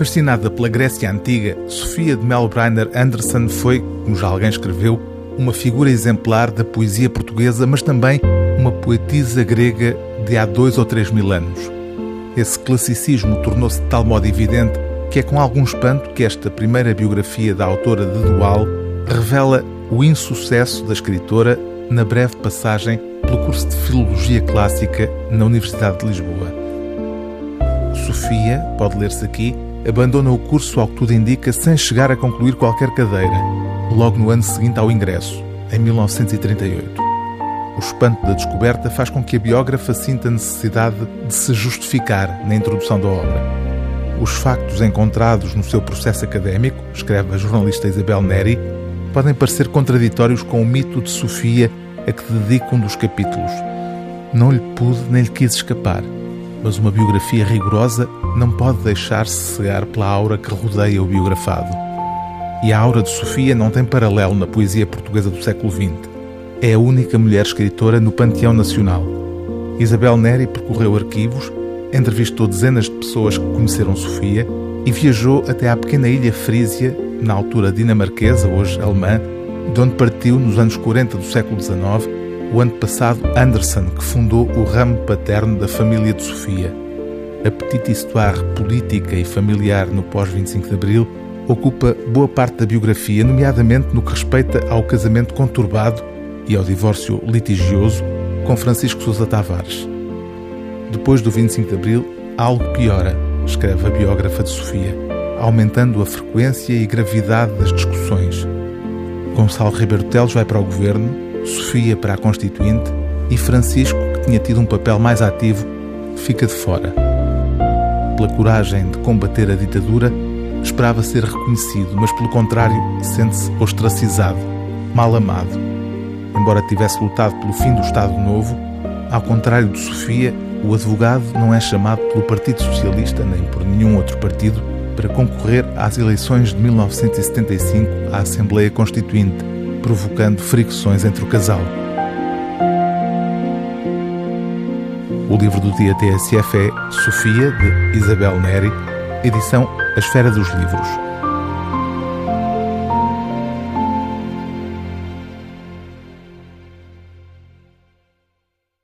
Fascinada pela Grécia Antiga, Sofia de Melbreiner Anderson foi, como já alguém escreveu, uma figura exemplar da poesia portuguesa, mas também uma poetisa grega de há dois ou três mil anos. Esse classicismo tornou-se de tal modo evidente que é com algum espanto que esta primeira biografia da autora de Dual revela o insucesso da escritora na breve passagem pelo curso de Filologia Clássica na Universidade de Lisboa. Sofia, pode ler-se aqui, abandona o curso ao que tudo indica sem chegar a concluir qualquer cadeira, logo no ano seguinte ao ingresso, em 1938. O espanto da descoberta faz com que a biógrafa sinta a necessidade de se justificar na introdução da obra. Os factos encontrados no seu processo académico, escreve a jornalista Isabel Neri, podem parecer contraditórios com o mito de Sofia a que dedica um dos capítulos. Não lhe pude nem lhe quis escapar, mas uma biografia rigorosa não pode deixar-se cegar pela aura que rodeia o biografado. E a aura de Sofia não tem paralelo na poesia portuguesa do século XX é a única mulher escritora no panteão nacional. Isabel Neri percorreu arquivos, entrevistou dezenas de pessoas que conheceram Sofia e viajou até à pequena ilha Frísia, na altura dinamarquesa, hoje alemã, de onde partiu nos anos 40 do século XIX o antepassado Anderson, que fundou o ramo paterno da família de Sofia. A petite histoire política e familiar no pós-25 de Abril ocupa boa parte da biografia, nomeadamente no que respeita ao casamento conturbado e ao divórcio litigioso com Francisco Sousa Tavares. Depois do 25 de Abril, algo piora, escreve a biógrafa de Sofia, aumentando a frequência e gravidade das discussões. Gonçalo Ribeiro Teles vai para o governo, Sofia para a Constituinte e Francisco, que tinha tido um papel mais ativo, fica de fora. Pela coragem de combater a ditadura, esperava ser reconhecido, mas pelo contrário, sente-se ostracizado, mal amado embora tivesse lutado pelo fim do Estado Novo, ao contrário de Sofia, o advogado não é chamado pelo Partido Socialista nem por nenhum outro partido para concorrer às eleições de 1975 à Assembleia Constituinte, provocando fricções entre o casal. O livro do dia TSF é Sofia, de Isabel Neri, edição A Esfera dos Livros.